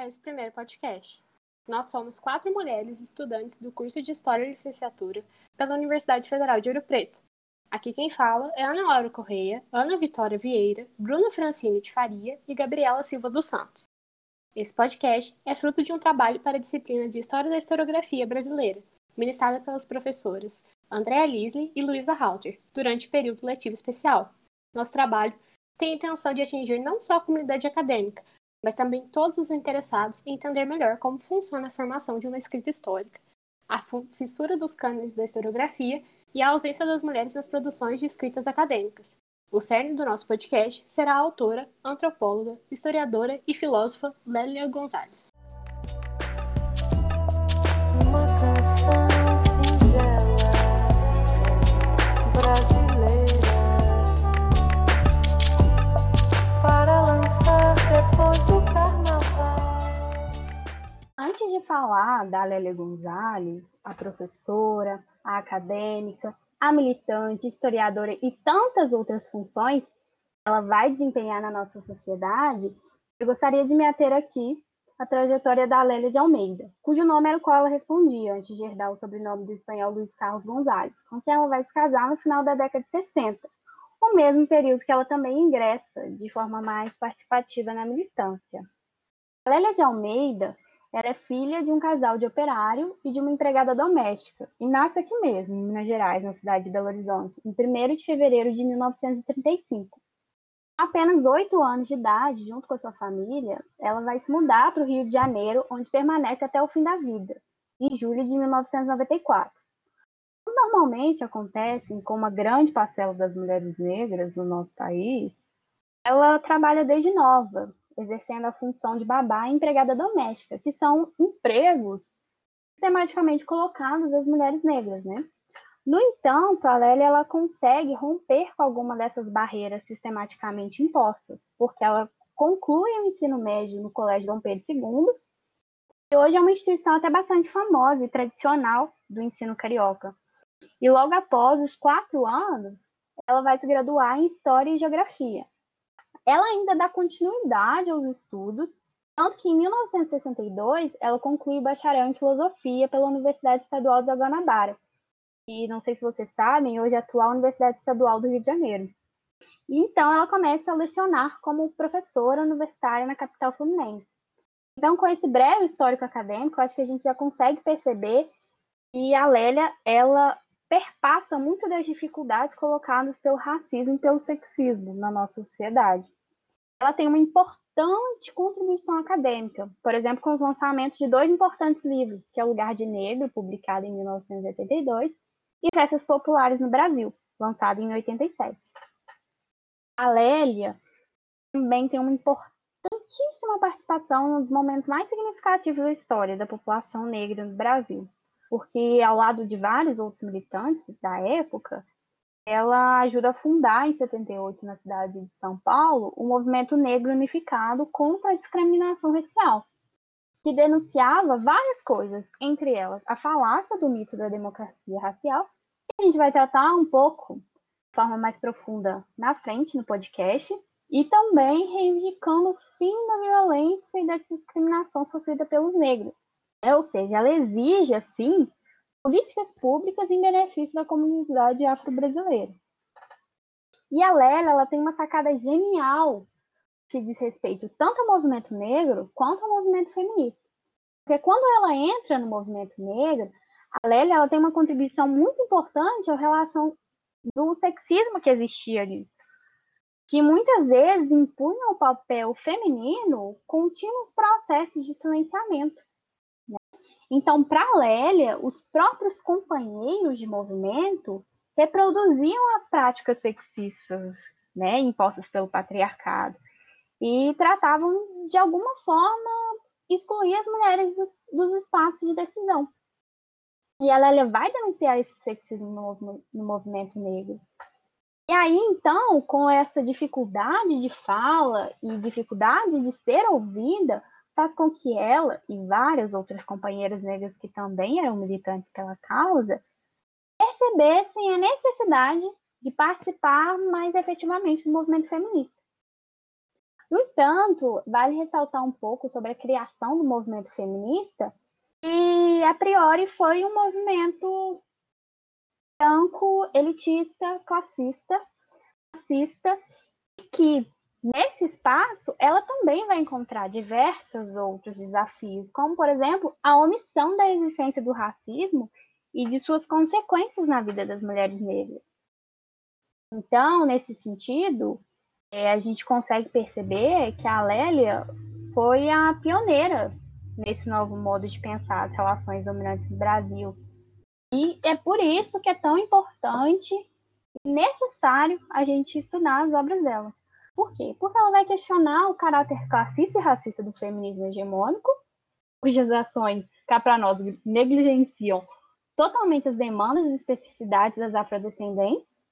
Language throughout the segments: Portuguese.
a esse primeiro podcast. Nós somos quatro mulheres estudantes do curso de História e Licenciatura pela Universidade Federal de Ouro Preto. Aqui quem fala é Ana Laura Correia, Ana Vitória Vieira, Bruna Francine de Faria e Gabriela Silva dos Santos. Esse podcast é fruto de um trabalho para a disciplina de História da Historiografia Brasileira, ministrada pelas professoras Andréa Lisley e Luísa Halter, durante o período letivo especial. Nosso trabalho tem a intenção de atingir não só a comunidade acadêmica, mas também todos os interessados em entender melhor como funciona a formação de uma escrita histórica, a fissura dos cânones da historiografia e a ausência das mulheres nas produções de escritas acadêmicas. O cerne do nosso podcast será a autora, antropóloga, historiadora e filósofa Lélia Gonzalez. Antes de falar da Lélia Gonzalez, a professora, a acadêmica, a militante, historiadora e tantas outras funções ela vai desempenhar na nossa sociedade, eu gostaria de me ater aqui à trajetória da Lélia de Almeida, cujo nome era o qual ela respondia antes de herdar o sobrenome do espanhol Luiz Carlos Gonzalez, com quem ela vai se casar no final da década de 60, o mesmo período que ela também ingressa de forma mais participativa na militância. A Lélia de Almeida era filha de um casal de operário e de uma empregada doméstica, e nasce aqui mesmo, em Minas Gerais, na cidade de Belo Horizonte, em 1 de fevereiro de 1935. Apenas oito anos de idade, junto com a sua família, ela vai se mudar para o Rio de Janeiro, onde permanece até o fim da vida, em julho de 1994. Normalmente acontece com uma grande parcela das mulheres negras no nosso país, ela trabalha desde nova, exercendo a função de babá e empregada doméstica, que são empregos sistematicamente colocados às mulheres negras, né? No entanto, a Lélia ela consegue romper com alguma dessas barreiras sistematicamente impostas, porque ela conclui o ensino médio no Colégio Dom Pedro II, e hoje é uma instituição até bastante famosa e tradicional do ensino carioca. E logo após os quatro anos, ela vai se graduar em História e Geografia, ela ainda dá continuidade aos estudos, tanto que em 1962 ela conclui o bacharel em filosofia pela Universidade Estadual da Guanabara. E não sei se vocês sabem, hoje é a atual Universidade Estadual do Rio de Janeiro. E então ela começa a lecionar como professora universitária na capital fluminense. Então, com esse breve histórico acadêmico, acho que a gente já consegue perceber que a Lélia, ela perpassa muito das dificuldades colocadas pelo racismo e pelo sexismo na nossa sociedade. Ela tem uma importante contribuição acadêmica, por exemplo, com os lançamentos de dois importantes livros, que é O Lugar de Negro, publicado em 1982, e Festas Populares no Brasil, lançado em 87. A Lélia também tem uma importantíssima participação nos momentos mais significativos da história da população negra no Brasil porque ao lado de vários outros militantes da época, ela ajuda a fundar em 78 na cidade de São Paulo o movimento negro unificado contra a discriminação racial, que denunciava várias coisas, entre elas a falácia do mito da democracia racial, que a gente vai tratar um pouco de forma mais profunda na frente no podcast, e também reivindicando o fim da violência e da discriminação sofrida pelos negros, é, ou seja, ela exige, assim, políticas públicas em benefício da comunidade afro-brasileira. E a Lélia, ela tem uma sacada genial que diz respeito tanto ao movimento negro quanto ao movimento feminista. Porque quando ela entra no movimento negro, a Lélia ela tem uma contribuição muito importante à relação do sexismo que existia ali, que muitas vezes impunha o papel feminino contínuos processos de silenciamento. Então, para Lélia, os próprios companheiros de movimento reproduziam as práticas sexistas, né, impostas pelo patriarcado, e tratavam de alguma forma excluir as mulheres dos espaços de decisão. E a Lélia vai denunciar esse sexismo no, no movimento negro. E aí, então, com essa dificuldade de fala e dificuldade de ser ouvida, faz com que ela e várias outras companheiras negras que também eram militantes pela causa percebessem a necessidade de participar mais efetivamente do movimento feminista. No entanto, vale ressaltar um pouco sobre a criação do movimento feminista, e a priori foi um movimento branco, elitista, classista, racista, que nesse espaço ela também vai encontrar diversos outros desafios, como por exemplo a omissão da existência do racismo e de suas consequências na vida das mulheres negras. Então, nesse sentido, é, a gente consegue perceber que a Lélia foi a pioneira nesse novo modo de pensar as relações dominantes no Brasil. E é por isso que é tão importante e necessário a gente estudar as obras dela. Por quê? Porque ela vai questionar o caráter classista e racista do feminismo hegemônico, cujas ações, cá para nós, negligenciam totalmente as demandas e especificidades das afrodescendentes,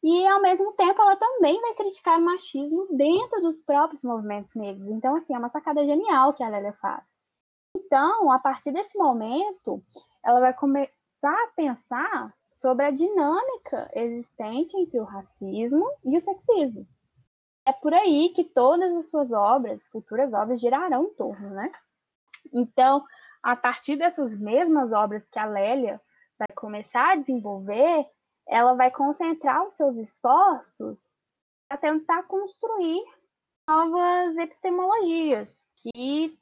e ao mesmo tempo ela também vai criticar o machismo dentro dos próprios movimentos negros. Então, assim, é uma sacada genial que a Lélia faz. Então, a partir desse momento, ela vai começar a pensar sobre a dinâmica existente entre o racismo e o sexismo. É por aí que todas as suas obras, futuras obras, girarão em torno, né? Então, a partir dessas mesmas obras que a Lélia vai começar a desenvolver, ela vai concentrar os seus esforços para tentar construir novas epistemologias que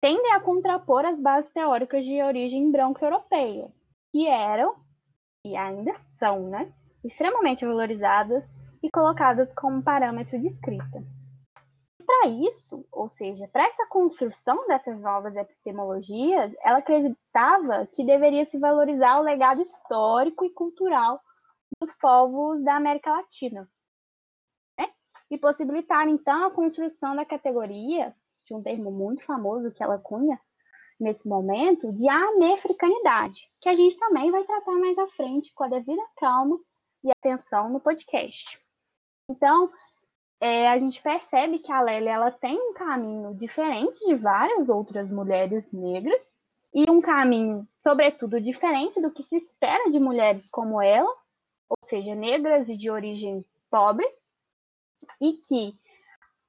tendem a contrapor as bases teóricas de origem branco-europeia, que eram e ainda são, né, extremamente valorizadas e colocadas como parâmetro de escrita. Para isso, ou seja, para essa construção dessas novas epistemologias, ela acreditava que deveria se valorizar o legado histórico e cultural dos povos da América Latina, né? e possibilitar, então, a construção da categoria de um termo muito famoso que ela cunha nesse momento, de anefricanidade, que a gente também vai tratar mais à frente com a devida calma e atenção no podcast. Então, é, a gente percebe que a Lélia ela tem um caminho diferente de várias outras mulheres negras e um caminho, sobretudo, diferente do que se espera de mulheres como ela, ou seja, negras e de origem pobre, e que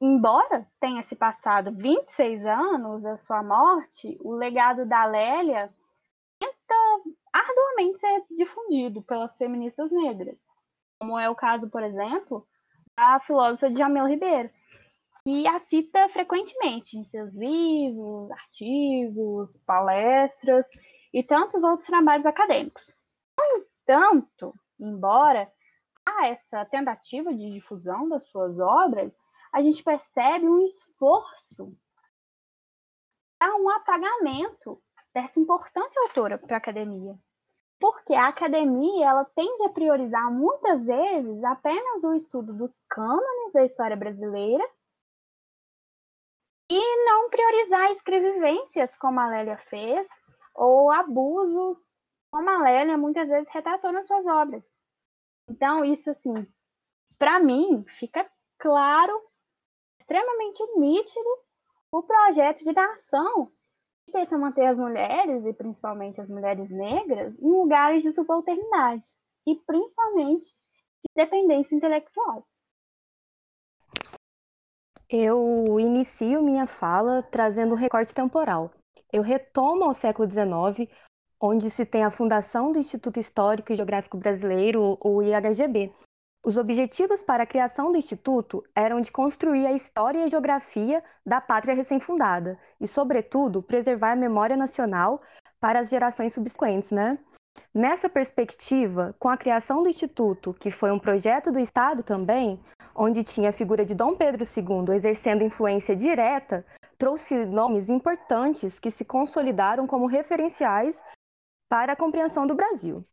embora tenha se passado 26 anos da sua morte, o legado da Lélia tenta arduamente ser difundido pelas feministas negras, como é o caso, por exemplo, da filósofa Jamila Ribeiro, que a cita frequentemente em seus livros, artigos, palestras e tantos outros trabalhos acadêmicos. No entanto, embora há essa tentativa de difusão das suas obras, a gente percebe um esforço para um apagamento dessa importante autora para a academia. Porque a academia ela tende a priorizar muitas vezes apenas o estudo dos cânones da história brasileira e não priorizar escrevivências, como a Lélia fez, ou abusos, como a Lélia muitas vezes retratou nas suas obras. Então, isso, assim, para mim, fica claro extremamente nítido o projeto de nação tenta manter as mulheres, e principalmente as mulheres negras, em lugares de subalternidade, e principalmente de dependência intelectual. Eu inicio minha fala trazendo um recorte temporal. Eu retomo ao século XIX, onde se tem a fundação do Instituto Histórico e Geográfico Brasileiro, o IHGB, os objetivos para a criação do Instituto eram de construir a história e geografia da pátria recém-fundada e, sobretudo, preservar a memória nacional para as gerações subsequentes, né? Nessa perspectiva, com a criação do Instituto, que foi um projeto do Estado também, onde tinha a figura de Dom Pedro II exercendo influência direta, trouxe nomes importantes que se consolidaram como referenciais para a compreensão do Brasil.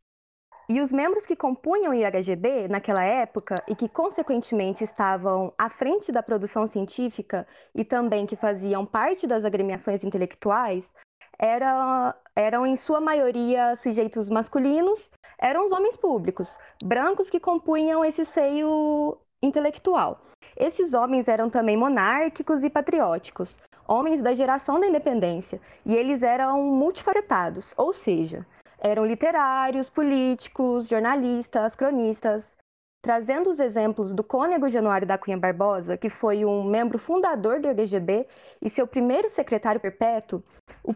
E os membros que compunham o IHGB naquela época e que, consequentemente, estavam à frente da produção científica e também que faziam parte das agremiações intelectuais era, eram, em sua maioria, sujeitos masculinos, eram os homens públicos, brancos que compunham esse seio intelectual. Esses homens eram também monárquicos e patrióticos, homens da geração da independência, e eles eram multifacetados, ou seja, eram literários, políticos, jornalistas, cronistas, trazendo os exemplos do cônego Januário da Cunha Barbosa, que foi um membro fundador do IGGB e seu primeiro secretário perpétuo, o,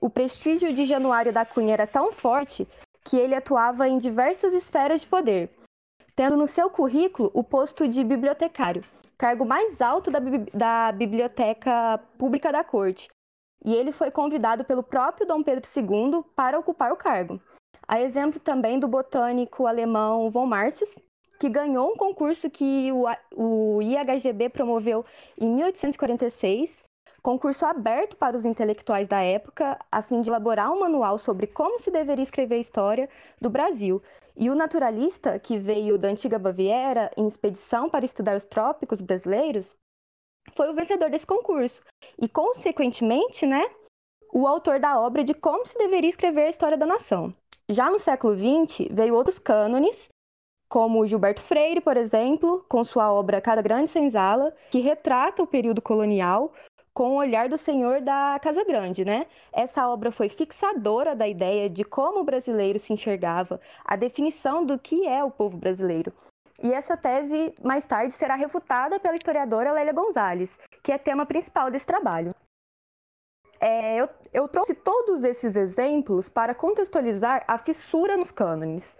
o prestígio de Januário da Cunha era tão forte que ele atuava em diversas esferas de poder, tendo no seu currículo o posto de bibliotecário, cargo mais alto da, da Biblioteca Pública da Corte. E ele foi convidado pelo próprio Dom Pedro II para ocupar o cargo. A exemplo também do botânico alemão von Martins, que ganhou um concurso que o, IHGB promoveu em 1846, concurso aberto para os intelectuais da época, a fim de elaborar um manual sobre como se deveria escrever a história do Brasil, e o naturalista, que veio da antiga Baviera em expedição para estudar os trópicos brasileiros, foi o vencedor desse concurso. E, consequentemente, né, o autor da obra de como se deveria escrever a história da nação. Já no século XX, veio outros cânones, como Gilberto Freire, por exemplo, com sua obra Cada Grande Senzala, que retrata o período colonial, com o olhar do senhor da Casa Grande, né? Essa obra foi fixadora da ideia de como o brasileiro se enxergava, a definição do que é o povo brasileiro. E essa tese, mais tarde, será refutada pela historiadora Lélia Gonzalez, que é tema principal desse trabalho. É, eu, eu trouxe todos esses exemplos para contextualizar a fissura nos cânones,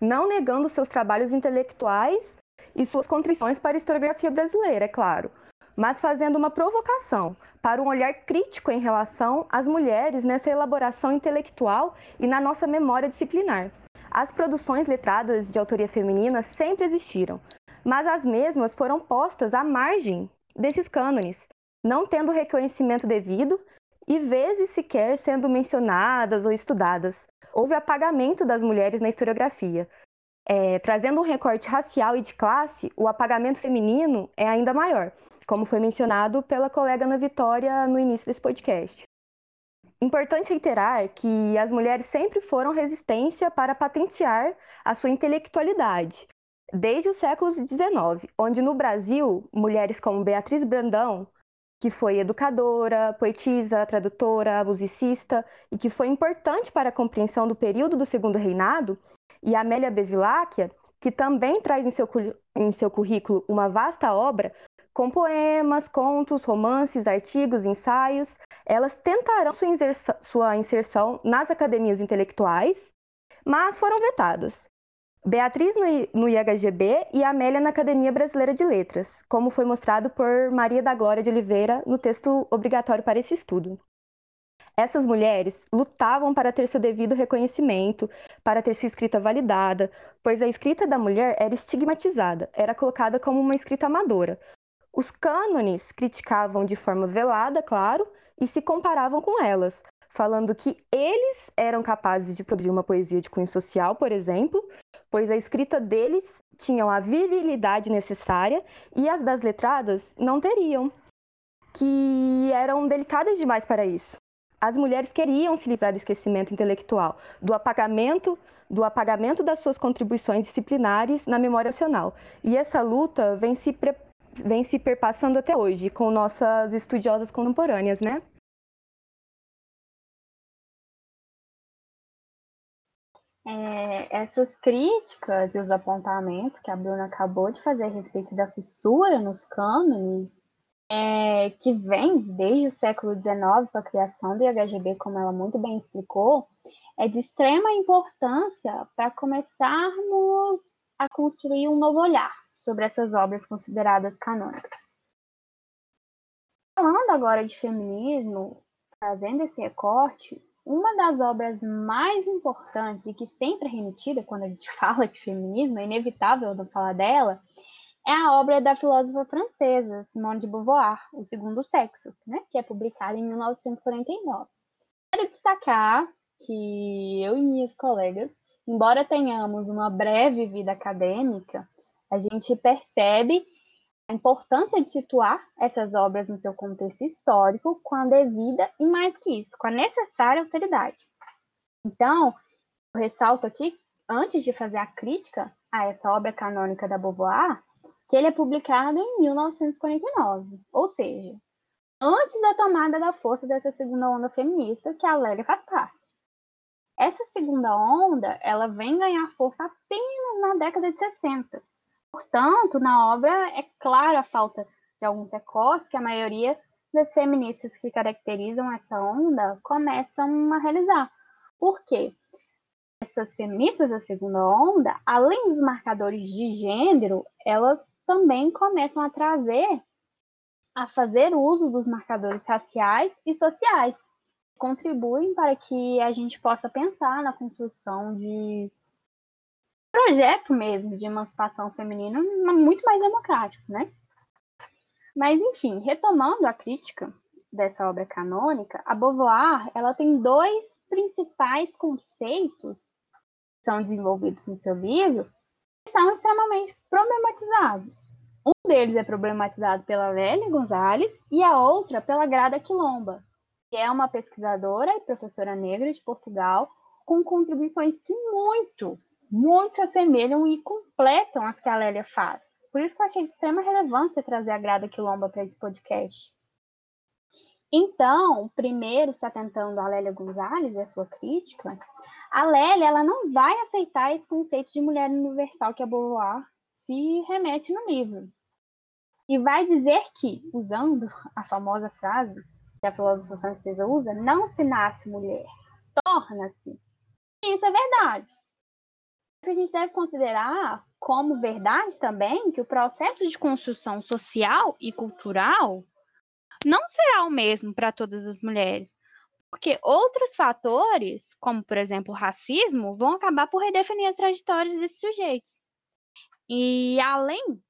não negando seus trabalhos intelectuais e suas contribuições para a historiografia brasileira, é claro, mas fazendo uma provocação para um olhar crítico em relação às mulheres nessa elaboração intelectual e na nossa memória disciplinar. As produções letradas de autoria feminina sempre existiram, mas as mesmas foram postas à margem desses cânones, não tendo reconhecimento devido e vezes sequer sendo mencionadas ou estudadas. Houve apagamento das mulheres na historiografia. É, trazendo um recorte racial e de classe, o apagamento feminino é ainda maior, como foi mencionado pela colega Ana Vitória no início desse podcast. Importante reiterar que as mulheres sempre foram resistência para patentear a sua intelectualidade, desde os séculos XIX, onde no Brasil, mulheres como Beatriz Brandão, que foi educadora, poetisa, tradutora, musicista e que foi importante para a compreensão do período do Segundo Reinado, e Amélia Bevilacqua, que também traz em seu, em seu currículo uma vasta obra com poemas, contos, romances, artigos, ensaios. Elas tentaram sua inserção, sua inserção nas academias intelectuais, mas foram vetadas. Beatriz no, IHGB e Amélia na Academia Brasileira de Letras, como foi mostrado por Maria da Glória de Oliveira no texto obrigatório para esse estudo. Essas mulheres lutavam para ter seu devido reconhecimento, para ter sua escrita validada, pois a escrita da mulher era estigmatizada, era colocada como uma escrita amadora, os cânones criticavam de forma velada, claro, e se comparavam com elas, falando que eles eram capazes de produzir uma poesia de cunho social, por exemplo, pois a escrita deles tinham a virilidade necessária e as das letradas não teriam, que eram delicadas demais para isso. As mulheres queriam se livrar do esquecimento intelectual, do apagamento, do apagamento das suas contribuições disciplinares na memória nacional. E essa luta vem se pre vem se perpassando até hoje com nossas estudiosas contemporâneas, né? É, essas críticas e os apontamentos que a Bruna acabou de fazer a respeito da fissura nos cânones, é, que vem desde o século XIX com a criação do IHGB, como ela muito bem explicou, é de extrema importância para começarmos a construir um novo olhar sobre essas obras consideradas canônicas. Falando agora de feminismo, trazendo esse recorte, uma das obras mais importantes e que sempre é remetida quando a gente fala de feminismo, é inevitável não falar dela, é a obra da filósofa francesa Simone de Beauvoir, O Segundo Sexo, né, que é publicada em 1949. Quero destacar que eu e minhas colegas, embora tenhamos uma breve vida acadêmica, a gente percebe a importância de situar essas obras no seu contexto histórico com a devida e mais que isso, com a necessária autoridade. Então, eu ressalto aqui, antes de fazer a crítica a essa obra canônica da Beauvoir, que ele é publicado em 1949, ou seja, antes da tomada da força dessa segunda onda feminista que a Lélia faz parte. Essa segunda onda, ela vem ganhar força apenas na década de 60, Portanto, na obra é clara a falta de alguns recortes que a maioria das feministas que caracterizam essa onda começam a realizar. Por quê? Essas feministas da segunda onda, além dos marcadores de gênero, elas também começam a trazer, a fazer uso dos marcadores raciais e sociais, contribuem para que a gente possa pensar na construção de projeto mesmo de emancipação feminina muito mais democrático, né? Mas, enfim, retomando a crítica dessa obra canônica, a Beauvoir ela tem dois principais conceitos que são desenvolvidos no seu livro que são extremamente problematizados. Um deles é problematizado pela Lélia Gonzalez e a outra pela Grada Quilomba, que é uma pesquisadora e professora negra de Portugal com contribuições que muito, muito se assemelham e completam as que a Lélia faz. Por isso que eu achei de extrema relevância trazer a Grada Quilomba para esse podcast. Então, primeiro, se atentando a Lélia Gonzalez e a sua crítica, a Lélia ela não vai aceitar esse conceito de mulher universal que a Beauvoir se remete no livro. E vai dizer que, usando a famosa frase que a filósofa francesa usa, não se nasce mulher, torna-se. Isso é verdade a gente deve considerar como verdade também que o processo de construção social e cultural não será o mesmo para todas as mulheres, porque outros fatores, como por exemplo o racismo, vão acabar por redefinir as trajetórias desses sujeitos. E além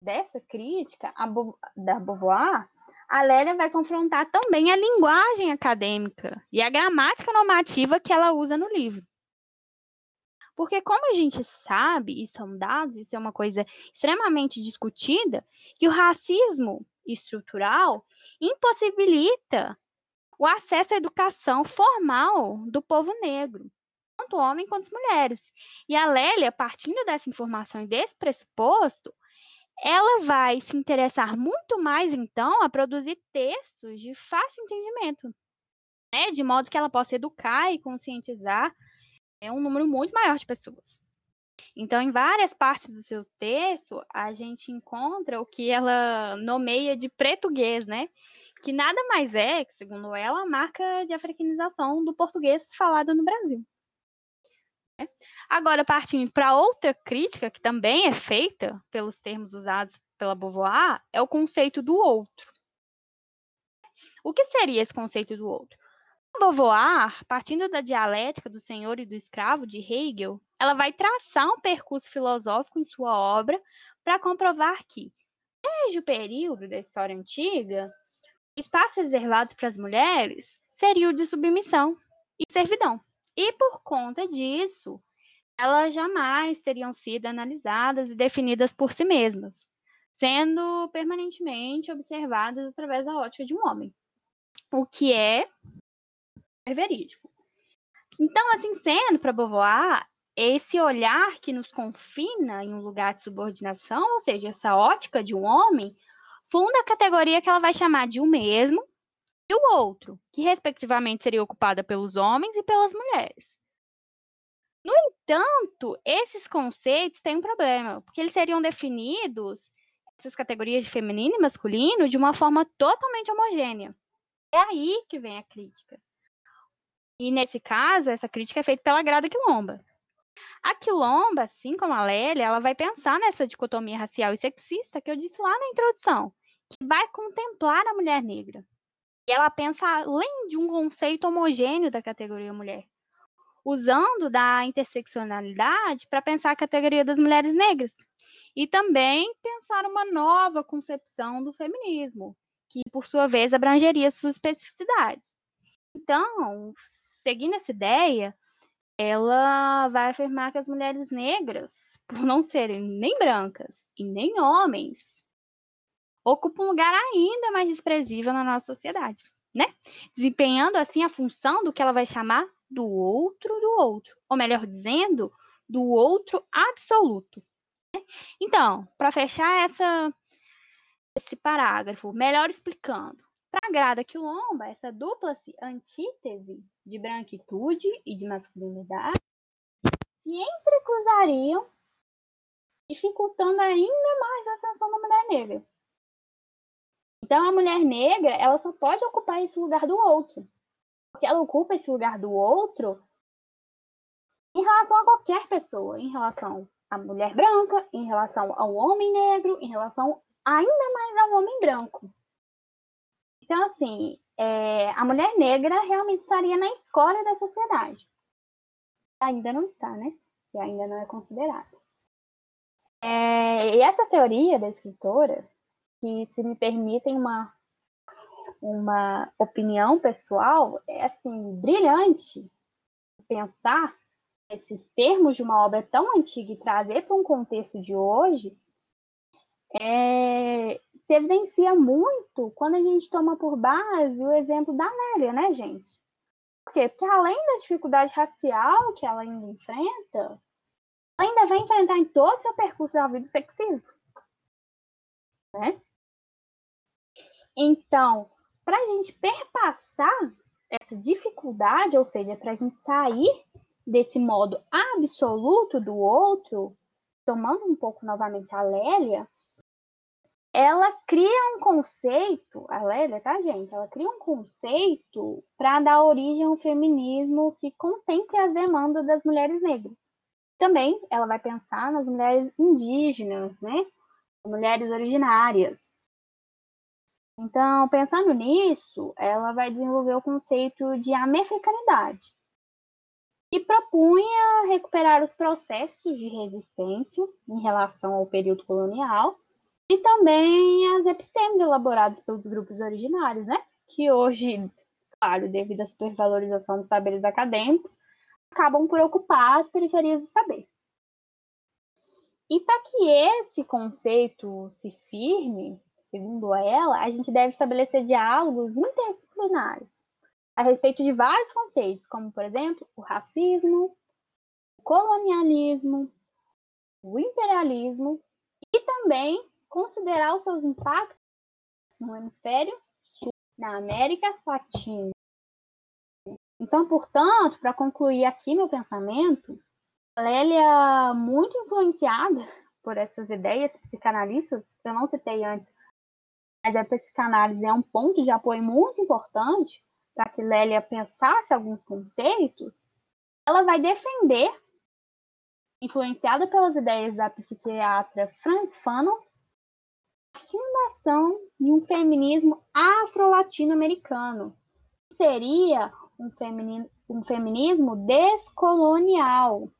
dessa crítica Bo da Beauvoir, a Lélia vai confrontar também a linguagem acadêmica e a gramática normativa que ela usa no livro. Porque, como a gente sabe, e são dados, isso é uma coisa extremamente discutida, que o racismo estrutural impossibilita o acesso à educação formal do povo negro, tanto homem quanto mulheres. E a Lélia, partindo dessa informação e desse pressuposto, ela vai se interessar muito mais, então, a produzir textos de fácil entendimento, né? de modo que ela possa educar e conscientizar é um número muito maior de pessoas. Então, em várias partes do seu texto, a gente encontra o que ela nomeia de português, né? Que nada mais é, segundo ela, a marca de africanização do português falado no Brasil. Né? Agora, partindo para outra crítica, que também é feita pelos termos usados pela Beauvoir, é o conceito do outro. O que seria esse conceito do outro? Beauvoir, partindo da dialética do senhor e do escravo de Hegel, ela vai traçar um percurso filosófico em sua obra para comprovar que, desde o período da história antiga, espaços reservados para as mulheres seria o de submissão e servidão. E por conta disso, elas jamais teriam sido analisadas e definidas por si mesmas, sendo permanentemente observadas através da ótica de um homem. O que é verídico. Então, assim sendo, para Beauvoir, esse olhar que nos confina em um lugar de subordinação, ou seja, essa ótica de um homem, funda a categoria que ela vai chamar de o mesmo e o outro, que respectivamente seria ocupada pelos homens e pelas mulheres. No entanto, esses conceitos têm um problema, porque eles seriam definidos, essas categorias de feminino e masculino, de uma forma totalmente homogênea. É aí que vem a crítica. E nesse caso, essa crítica é feita pela Grada Quilomba. A Quilomba, assim como a Lélia, ela vai pensar nessa dicotomia racial e sexista que eu disse lá na introdução, que vai contemplar a mulher negra. Ela pensa além de um conceito homogêneo da categoria mulher, usando da interseccionalidade para pensar a categoria das mulheres negras. E também pensar uma nova concepção do feminismo, que por sua vez abrangeria suas especificidades. Então, seguindo essa ideia, ela vai afirmar que as mulheres negras, por não serem nem brancas e nem homens, ocupam um lugar ainda mais desprezível na nossa sociedade, né? Desempenhando assim a função do que ela vai chamar do outro do outro, ou melhor dizendo, do outro absoluto. Né? Então, para fechar essa, esse parágrafo, melhor explicando, para a Grada Quilomba, essa dupla antítese de branquitude e de masculinidade se entrecruzariam dificultando ainda mais a ascensão da mulher negra. Então, a mulher negra, ela só pode ocupar esse lugar do outro. Porque ela ocupa esse lugar do outro em relação a qualquer pessoa, em relação à mulher branca, em relação ao homem negro, em relação ainda mais ao homem branco. Então, assim, é, a mulher negra realmente estaria na escória da sociedade. Ainda não está, né? Que ainda não é considerada. É, e essa teoria da escritora, que se me permitem uma, uma opinião pessoal, é assim, brilhante pensar esses termos de uma obra tão antiga e trazer para um contexto de hoje, é, se evidencia muito quando a gente toma por base o exemplo da Nélia, né, gente? Por quê? Porque além da dificuldade racial que ela ainda enfrenta, ainda vai enfrentar em todo o seu percurso da vida o sexismo. Né? Então, para a gente perpassar essa dificuldade, ou seja, para a gente sair desse modo absoluto do outro, tomando um pouco novamente a Lélia, ela cria um conceito, a Lélia, tá, gente? Ela cria um conceito para dar origem a um feminismo que contemple as demandas das mulheres negras. Também ela vai pensar nas mulheres indígenas, né? Mulheres originárias. Então, pensando nisso, ela vai desenvolver o conceito de americanidade e propunha recuperar os processos de resistência em relação ao período colonial e também as epistemes elaboradas pelos grupos originários, né? Que hoje, claro, devido à supervalorização dos saberes acadêmicos, acabam por ocupar as periferias do saber. E para que esse conceito se firme, segundo ela, a gente deve estabelecer diálogos interdisciplinares a respeito de vários conceitos, como, por exemplo, o racismo, o colonialismo, o imperialismo e também considerar os seus impactos no hemisfério na América Latina. Então, portanto, para concluir aqui meu pensamento, Lélia, muito influenciada por essas ideias psicanalistas, que eu não citei antes, mas a psicanálise é um ponto de apoio muito importante para que Lélia pensasse alguns conceitos, ela vai defender, influenciada pelas ideias da psiquiatra Franz Fanon, a fundação de um feminismo afro-latino-americano, seria um, femini um feminismo descolonial,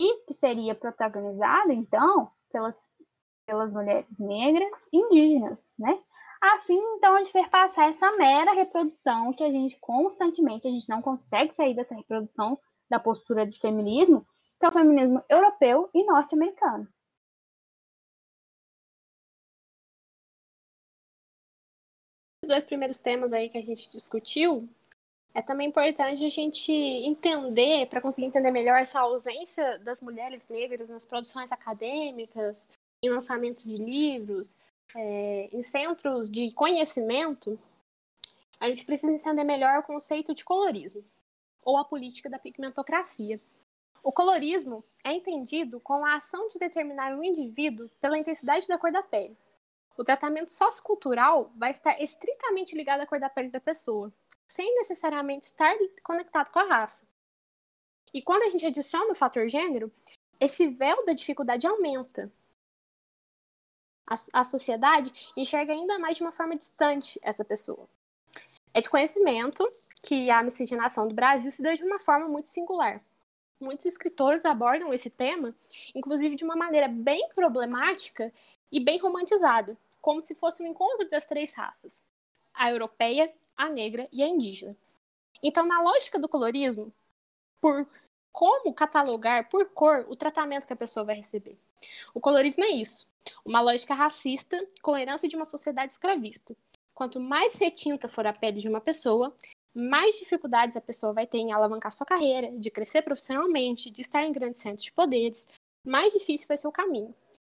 e que seria protagonizado, então, pelas, pelas mulheres negras indígenas, né? a fim então de perpassar essa mera reprodução que a gente constantemente, a gente não consegue sair dessa reprodução da postura de feminismo, que é o feminismo europeu e norte-americano. Os dois primeiros temas aí que a gente discutiu, é também importante a gente entender, para conseguir entender melhor essa ausência das mulheres negras nas produções acadêmicas, em lançamento de livros, é, em centros de conhecimento, a gente precisa entender melhor o conceito de colorismo, ou a política da pigmentocracia. O colorismo é entendido como a ação de determinar um indivíduo pela intensidade da cor da pele. O tratamento sociocultural vai estar estritamente ligado à cor da pele da pessoa, sem necessariamente estar conectado com a raça. E quando a gente adiciona o fator gênero, esse véu da dificuldade aumenta, a, a sociedade enxerga ainda mais de uma forma distante essa pessoa. É de conhecimento que a miscigenação do Brasil se deu de uma forma muito singular. Muitos escritores abordam esse tema, inclusive de uma maneira bem problemática e bem romantizada, como se fosse um encontro das três raças: a europeia, a negra e a indígena. Então, na lógica do colorismo, por como catalogar por cor o tratamento que a pessoa vai receber. O colorismo é isso, uma lógica racista com herança de uma sociedade escravista. Quanto mais retinta for a pele de uma pessoa, mais dificuldades a pessoa vai ter em alavancar sua carreira, de crescer profissionalmente, de estar em grandes centros de poderes, mais difícil vai ser o caminho.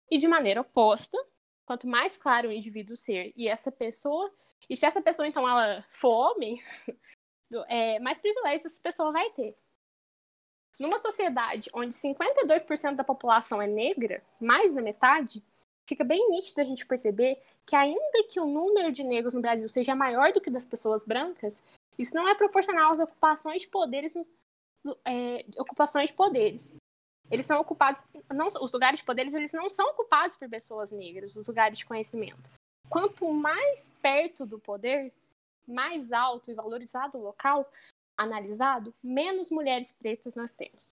E de maneira oposta, quanto mais claro o indivíduo ser e essa pessoa, e se essa pessoa então ela for homem, é, mais privilégios essa pessoa vai ter. Numa sociedade onde 52% da população é negra, mais da metade, fica bem nítido a gente perceber que, ainda que o número de negros no Brasil seja maior do que das pessoas brancas, isso não é proporcional às ocupações de poderes, é, ocupações de poderes. Eles são ocupados, não, os lugares de poderes eles não são ocupados por pessoas negras, os lugares de conhecimento. Quanto mais perto do poder, mais alto e valorizado o local analisado, menos mulheres pretas nós temos.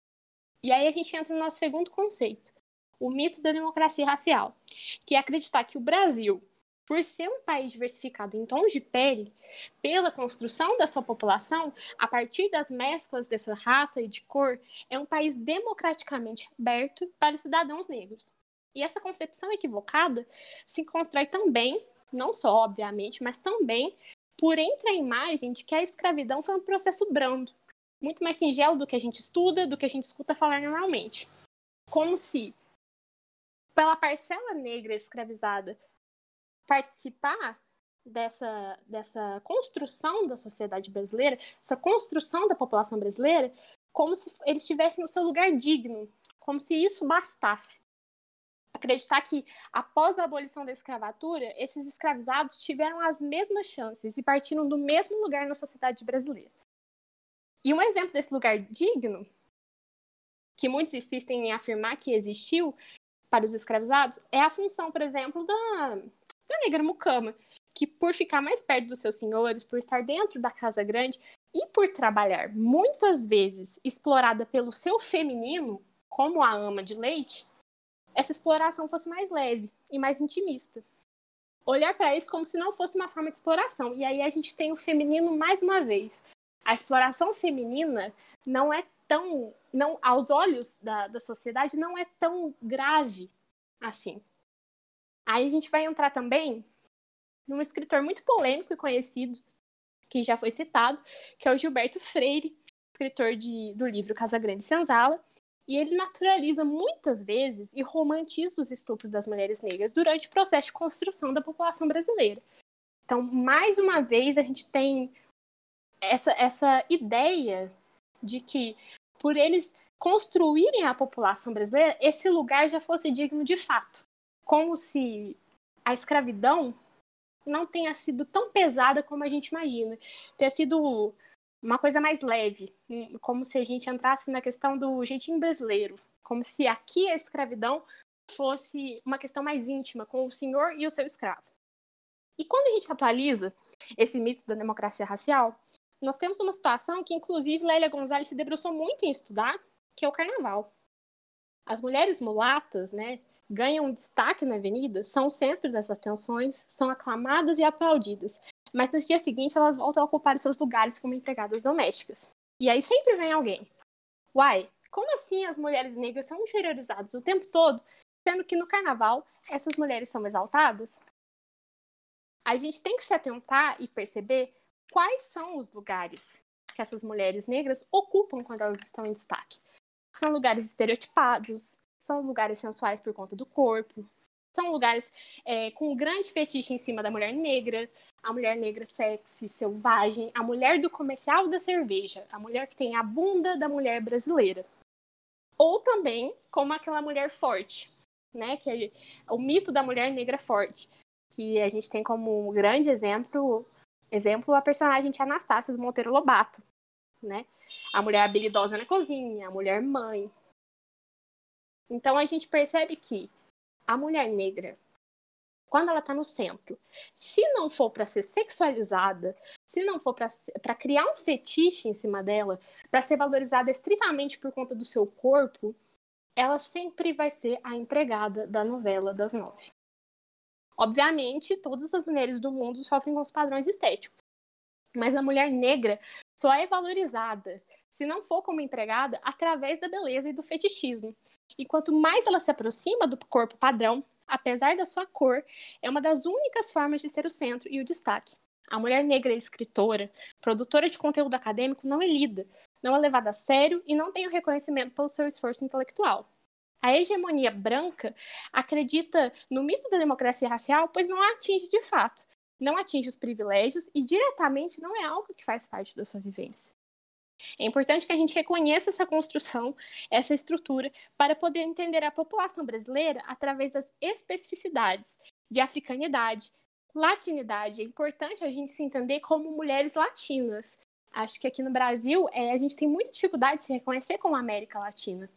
E aí a gente entra no nosso segundo conceito, o mito da democracia racial, que é acreditar que o Brasil, por ser um país diversificado em tons de pele, pela construção da sua população, a partir das mesclas dessa raça e de cor, é um país democraticamente aberto para os cidadãos negros. E essa concepção equivocada se constrói também, não só, obviamente, mas também por entre a imagem de que a escravidão foi um processo brando, muito mais singelo do que a gente estuda, do que a gente escuta falar normalmente. Como se, pela parcela negra escravizada participar dessa, dessa construção da sociedade brasileira, essa construção da população brasileira, como se eles tivessem o seu lugar digno, como se isso bastasse. Acreditar que, após a abolição da escravatura, esses escravizados tiveram as mesmas chances e partiram do mesmo lugar na sociedade brasileira. E um exemplo desse lugar digno, que muitos insistem em afirmar que existiu para os escravizados, é a função, por exemplo, da, da negra mucama, que por ficar mais perto dos seus senhores, por estar dentro da casa grande e por trabalhar muitas vezes explorada pelo seu feminino, como a ama de leite, essa exploração fosse mais leve e mais intimista. Olhar para isso como se não fosse uma forma de exploração. E aí a gente tem o feminino mais uma vez. A exploração feminina não é tão, não, aos olhos da, da sociedade, não é tão grave assim. Aí a gente vai entrar também num escritor muito polêmico e conhecido, que já foi citado, que é o Gilberto Freire, escritor de, do livro Casa Grande Senzala, e ele naturaliza muitas vezes e romantiza os estupros das mulheres negras durante o processo de construção da população brasileira. Então, mais uma vez, a gente tem essa, essa ideia de que, por eles construírem a população brasileira, esse lugar já fosse digno de fato como se a escravidão não tenha sido tão pesada como a gente imagina. Ter sido uma coisa mais leve, hum, como se a gente entrasse na questão do jeitinho brasileiro, como se aqui a escravidão fosse uma questão mais íntima com o senhor e o seu escravo. E quando a gente atualiza esse mito da democracia racial, nós temos uma situação que, inclusive, Lélia Gonzalez se debruçou muito em estudar, que é o carnaval. As mulheres mulatas, né, ganham destaque na avenida, são o centro das atenções, são aclamadas e aplaudidas, mas no dia seguinte elas voltam a ocupar seus lugares como empregadas domésticas. E aí sempre vem alguém. Uai, como assim as mulheres negras são inferiorizadas o tempo todo, sendo que no carnaval essas mulheres são exaltadas? A gente tem que se atentar e perceber quais são os lugares que essas mulheres negras ocupam quando elas estão em destaque. São lugares estereotipados, são lugares sensuais por conta do corpo, são lugares é, com um grande fetiche em cima da mulher negra, a mulher negra sexy, selvagem, a mulher do comercial da cerveja, a mulher que tem a bunda da mulher brasileira. Ou também como aquela mulher forte, né? Que é o mito da mulher negra forte, que a gente tem como um grande exemplo, exemplo a personagem de Anastácia do Monteiro Lobato, né? A mulher habilidosa na cozinha, a mulher mãe, então a gente percebe que a mulher negra, quando ela está no centro, se não for para ser sexualizada, se não for para criar um fetiche em cima dela, para ser valorizada estritamente por conta do seu corpo, ela sempre vai ser a empregada da novela das nove. Obviamente, todas as mulheres do mundo sofrem com os padrões estéticos, mas a mulher negra só é valorizada se não for como empregada, através da beleza e do fetichismo. E quanto mais ela se aproxima do corpo padrão, apesar da sua cor, é uma das únicas formas de ser o centro e o destaque. A mulher negra é escritora, produtora de conteúdo acadêmico, não é lida, não é levada a sério e não tem o reconhecimento pelo seu esforço intelectual. A hegemonia branca acredita no mito da democracia racial, pois não a atinge de fato, não atinge os privilégios e diretamente não é algo que faz parte da sua vivência. É importante que a gente reconheça essa construção, essa estrutura, para poder entender a população brasileira através das especificidades de africanidade, latinidade. É importante a gente se entender como mulheres latinas. Acho que aqui no Brasil é, a gente tem muita dificuldade de se reconhecer como América Latina.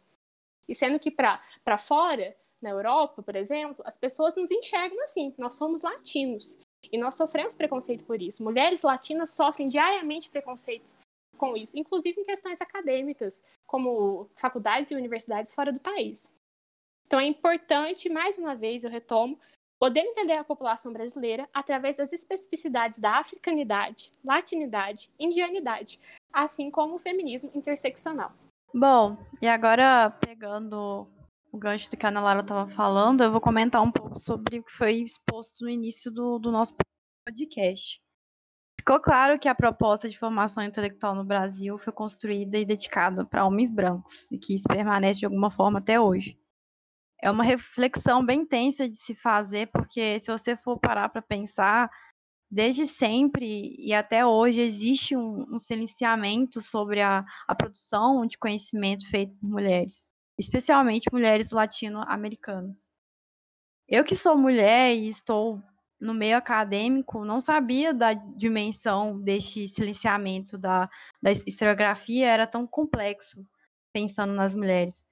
E sendo que para fora, na Europa, por exemplo, as pessoas nos enxergam assim: nós somos latinos. E nós sofremos preconceito por isso. Mulheres latinas sofrem diariamente preconceitos com isso, inclusive em questões acadêmicas, como faculdades e universidades fora do país. Então é importante, mais uma vez, eu retomo, poder entender a população brasileira através das especificidades da africanidade, latinidade, indianidade, assim como o feminismo interseccional. Bom, e agora pegando o gancho do que a Ana Lara estava falando, eu vou comentar um pouco sobre o que foi exposto no início do, do nosso podcast. Ficou claro que a proposta de formação intelectual no Brasil foi construída e dedicada para homens brancos, e que isso permanece de alguma forma até hoje. É uma reflexão bem tensa de se fazer, porque se você for parar para pensar, desde sempre e até hoje existe um, um silenciamento sobre a, a produção de conhecimento feito por mulheres, especialmente mulheres latino-americanas. Eu que sou mulher e estou no meio acadêmico, não sabia da dimensão deste silenciamento da, da historiografia, era tão complexo, pensando nas mulheres.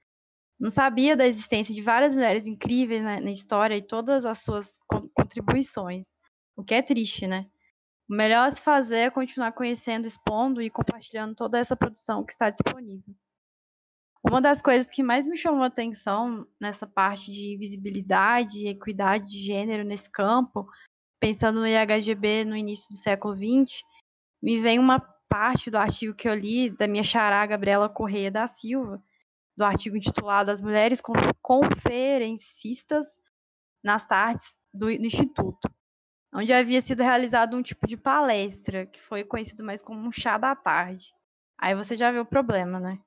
Não sabia da existência de várias mulheres incríveis na, na história e todas as suas contribuições, o que é triste, né? O melhor a se fazer é continuar conhecendo, expondo e compartilhando toda essa produção que está disponível. Uma das coisas que mais me chamou a atenção nessa parte de visibilidade e equidade de gênero nesse campo, pensando no IHGB no início do século XX, me vem uma parte do artigo que eu li da minha xará Gabriela Correia da Silva, do artigo intitulado As Mulheres Conferencistas nas Tardes do, Instituto, onde havia sido realizado um tipo de palestra, que foi conhecido mais como um chá da tarde. Aí você já vê o problema, né?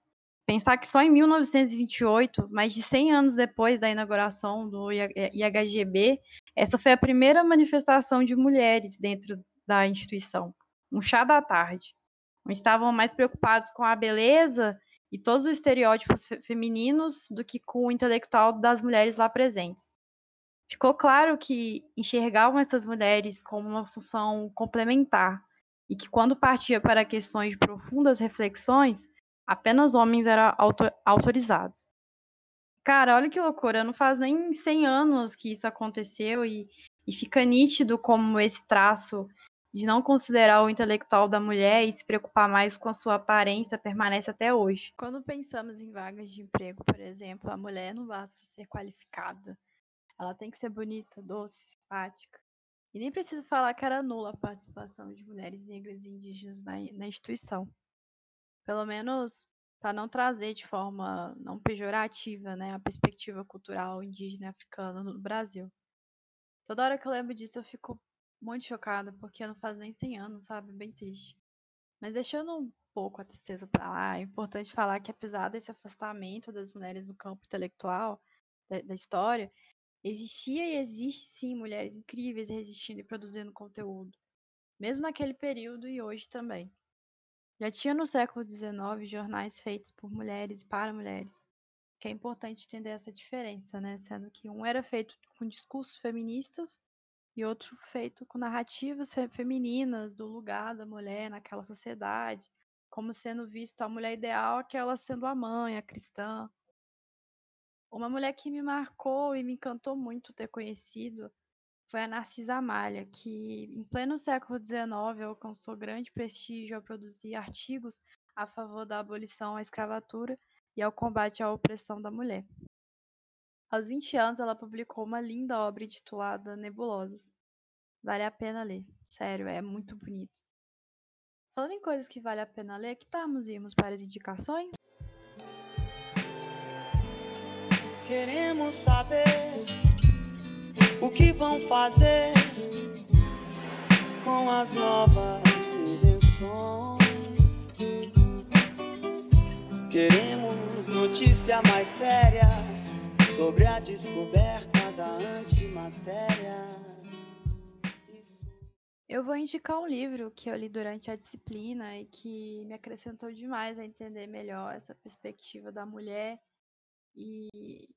Pensar que só em 1928, mais de 100 anos depois da inauguração do IHGB, essa foi a primeira manifestação de mulheres dentro da instituição, um chá da tarde, onde estavam mais preocupados com a beleza e todos os estereótipos femininos do que com o intelectual das mulheres lá presentes. Ficou claro que enxergavam essas mulheres como uma função complementar e que quando partia para questões de profundas reflexões, apenas homens eram autorizados. Cara, olha que loucura, não faz nem 100 anos que isso aconteceu e, e fica nítido como esse traço de não considerar o intelectual da mulher e se preocupar mais com a sua aparência permanece até hoje. Quando pensamos em vagas de emprego, por exemplo, a mulher não basta ser qualificada. Ela tem que ser bonita, doce, simpática. E nem preciso falar que era nula a participação de mulheres negras e indígenas na, na instituição pelo menos para não trazer de forma não pejorativa, né, a perspectiva cultural indígena africana no Brasil. Toda hora que eu lembro disso eu fico muito chocada, porque não faz nem 100 anos, sabe? Bem triste. Mas deixando um pouco a tristeza para lá, é importante falar que apesar desse afastamento das mulheres no campo intelectual da, da história, existia e existe sim mulheres incríveis resistindo e produzindo conteúdo, mesmo naquele período e hoje também. Já tinha no século XIX jornais feitos por mulheres e para mulheres, que é importante entender essa diferença, né? Sendo que um era feito com discursos feministas e outro feito com narrativas femininas do lugar da mulher naquela sociedade, como sendo visto a mulher ideal, aquela sendo a mãe, a cristã. Uma mulher que me marcou e me encantou muito ter conhecido foi a Narcisa Amália, que em pleno século XIX alcançou grande prestígio ao produzir artigos a favor da abolição à escravatura e ao combate à opressão da mulher. Aos 20 anos, ela publicou uma linda obra intitulada Nebulosas. Vale a pena ler, sério, é muito bonito. Falando em coisas que vale a pena ler, que tal irmos para as indicações? Queremos saber o que vão fazer com as novas invenções? Queremos notícia mais séria sobre a descoberta da antimatéria. Eu vou indicar um livro que eu li durante a disciplina e que me acrescentou demais a entender melhor essa perspectiva da mulher e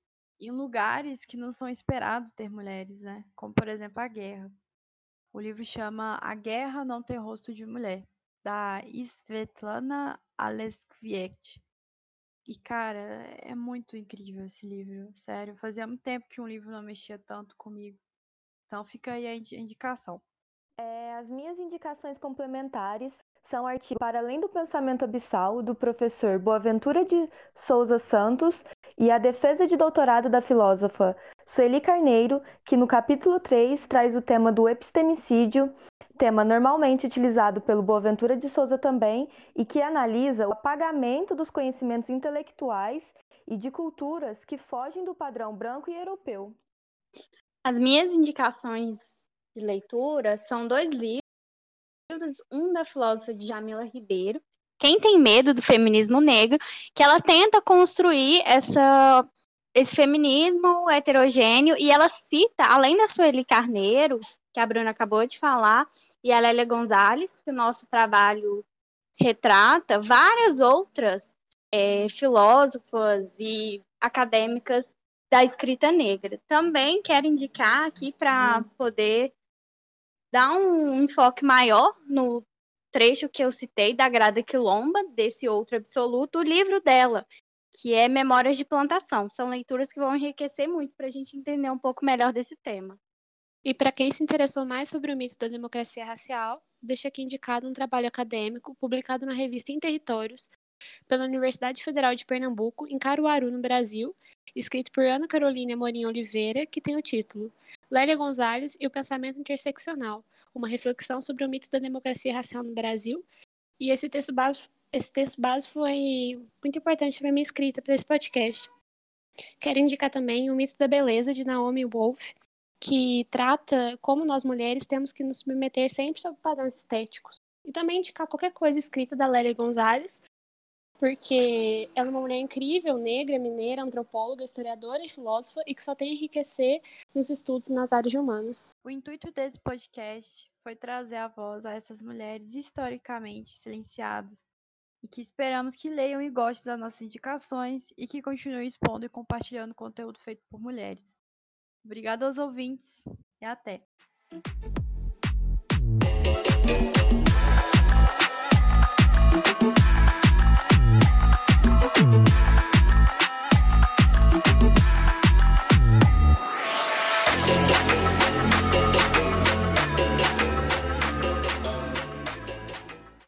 em lugares que não são esperados ter mulheres, né? Como, por exemplo, a guerra. O livro chama A Guerra Não Tem Rosto de Mulher, da Svetlana Aleskviet. E, cara, é muito incrível esse livro, sério. Fazia muito tempo que um livro não mexia tanto comigo. Então fica aí a indicação. É, as minhas indicações complementares são artigos para além do pensamento abissal do professor Boaventura de Souza Santos e a defesa de doutorado da filósofa Sueli Carneiro, que no capítulo 3 traz o tema do epistemicídio, tema normalmente utilizado pelo Boaventura de Souza também, e que analisa o apagamento dos conhecimentos intelectuais e de culturas que fogem do padrão branco e europeu. As minhas indicações de leitura são dois livros, um da filósofa Jamila Ribeiro, Quem tem medo do feminismo negro, que ela tenta construir essa esse feminismo heterogêneo e ela cita, além da Sueli Carneiro, que a Bruna acabou de falar, e a Lélia Gonzalez, que o nosso trabalho retrata, várias outras é, filósofas e acadêmicas da escrita negra. Também quero indicar aqui para uhum. poder dar um enfoque maior no trecho que eu citei da Grada Quilomba, desse outro absoluto, o livro dela, que é Memórias de Plantação. São leituras que vão enriquecer muito para a gente entender um pouco melhor desse tema. E para quem se interessou mais sobre o mito da democracia racial, deixo aqui indicado um trabalho acadêmico publicado na revista Em Territórios, pela Universidade Federal de Pernambuco, em Caruaru, no Brasil, escrito por Ana Carolina Amorim Oliveira, que tem o título Lélia Gonzalez e o Pensamento Interseccional, uma reflexão sobre o mito da democracia racial no Brasil. E esse texto base, esse texto base foi muito importante para minha escrita para esse podcast. Quero indicar também o mito da beleza de Naomi Wolf, que trata como nós mulheres temos que nos submeter sempre sob padrões estéticos. E também indicar qualquer coisa escrita da Lélia Gonzalez, porque ela é uma mulher incrível, negra, mineira, antropóloga, historiadora e filósofa e que só tem a enriquecer nos estudos nas áreas de humanos. O intuito desse podcast foi trazer a voz a essas mulheres historicamente silenciadas e que esperamos que leiam e gostem das nossas indicações e que continuem expondo e compartilhando conteúdo feito por mulheres. Obrigada aos ouvintes e até!